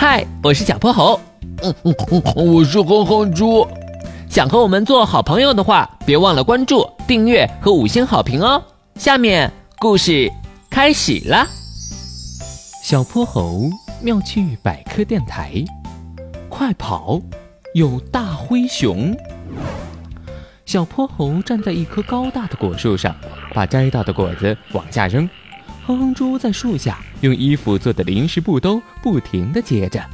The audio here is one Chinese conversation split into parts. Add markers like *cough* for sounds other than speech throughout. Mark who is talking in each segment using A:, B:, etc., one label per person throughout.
A: 嗨，我是小泼猴。
B: 嗯嗯嗯，我是哼哼猪。
A: 想和我们做好朋友的话，别忘了关注、订阅和五星好评哦。下面故事开始啦。小泼猴妙趣百科电台，快跑！有大灰熊。小泼猴站在一棵高大的果树上，把摘到的果子往下扔。哼哼猪在树下用衣服做的临时布兜不停地接着。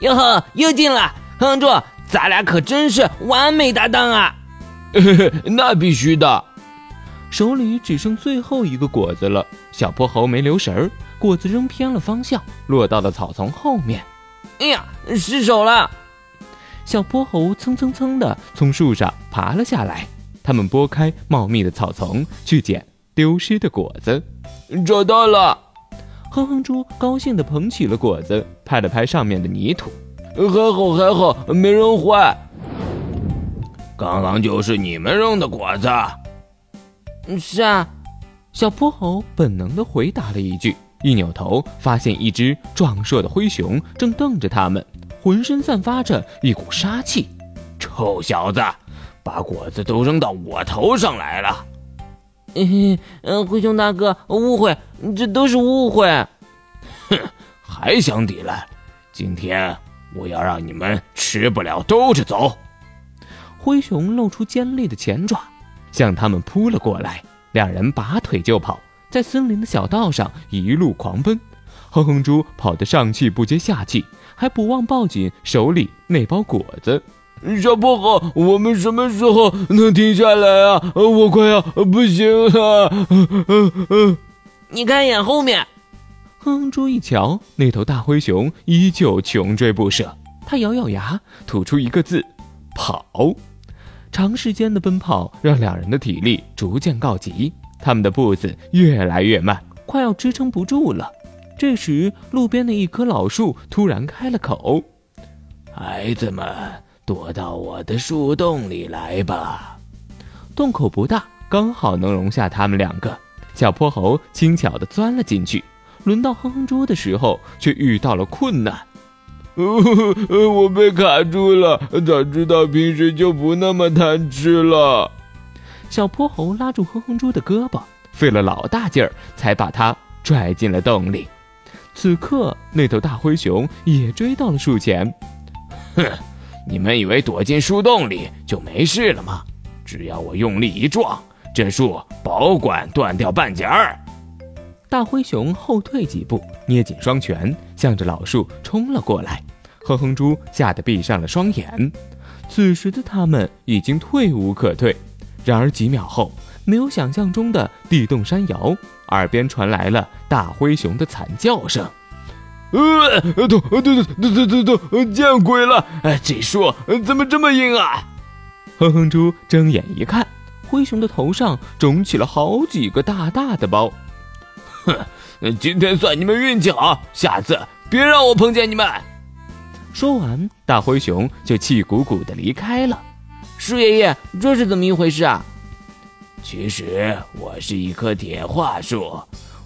C: 哟呵，又进了！哼住，咱俩可真是完美搭档啊！*laughs*
B: 那必须的。
A: 手里只剩最后一个果子了，小泼猴没留神儿，果子扔偏了方向，落到了草丛后面。
C: 哎呀，失手了！
A: 小泼猴蹭蹭蹭的从树上爬了下来，他们拨开茂密的草丛去捡丢失的果子。
B: 找到了！
A: 哼哼猪高兴地捧起了果子，拍了拍上面的泥土。
B: 还好还好，没扔坏。
D: 刚刚就是你们扔的果子。
C: 是啊，
A: 小泼猴本能地回答了一句，一扭头发现一只壮硕的灰熊正瞪着他们。浑身散发着一股杀气，
D: 臭小子，把果子都扔到我头上来了！
C: 嘿 *laughs* 嘿，灰熊大哥，误会，这都是误会。
D: 哼，*laughs* 还想抵赖？今天我要让你们吃不了兜着走！
A: 灰熊露出尖利的前爪，向他们扑了过来。两人拔腿就跑，在森林的小道上一路狂奔。哼哼猪跑得上气不接下气。还不忘抱紧手里那包果子，
B: 小薄荷，我们什么时候能停下来啊？我快要不行了！
C: 你看一眼后面，
A: 哼哼猪一瞧，那头大灰熊依旧穷追不舍。他咬咬牙，吐出一个字：跑。长时间的奔跑让两人的体力逐渐告急，他们的步子越来越慢，快要支撑不住了。这时，路边的一棵老树突然开了口：“
D: 孩子们，躲到我的树洞里来吧。”
A: 洞口不大，刚好能容下他们两个。小泼猴轻巧地钻了进去。轮到哼哼猪的时候，却遇到了困难。
B: 我被卡住了，早知道平时就不那么贪吃了。
A: 小泼猴拉住哼哼猪的胳膊，费了老大劲儿，才把他拽进了洞里。此刻，那头大灰熊也追到了树前。
D: 哼，你们以为躲进树洞里就没事了吗？只要我用力一撞，这树保管断掉半截儿。
A: 大灰熊后退几步，捏紧双拳，向着老树冲了过来。哼哼猪吓得闭上了双眼。此时的他们已经退无可退。然而几秒后，没有想象中的地动山摇。耳边传来了大灰熊的惨叫声，
B: 呃，痛，痛，痛，痛，痛，痛，见鬼了！哎，这树怎么这么硬啊？
A: 哼哼猪睁眼一看，灰熊的头上肿起了好几个大大的包。
B: 哼，今天算你们运气好，下次别让我碰见你们。
A: 说完，大灰熊就气鼓鼓的离开了。
C: 树爷爷，这是怎么一回事啊？
D: 其实我是一棵铁桦树，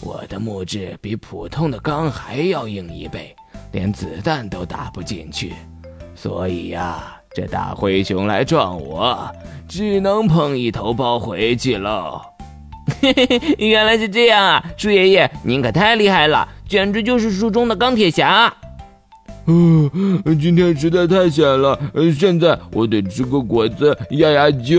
D: 我的木质比普通的钢还要硬一倍，连子弹都打不进去。所以呀，这大灰熊来撞我，只能碰一头包回去喽。
C: 嘿 *laughs* 嘿嘿，原来是这样啊，树爷爷，您可太厉害了，简直就是树中的钢铁侠。
B: 嗯，今天实在太险了，现在我得吃个果子压压惊。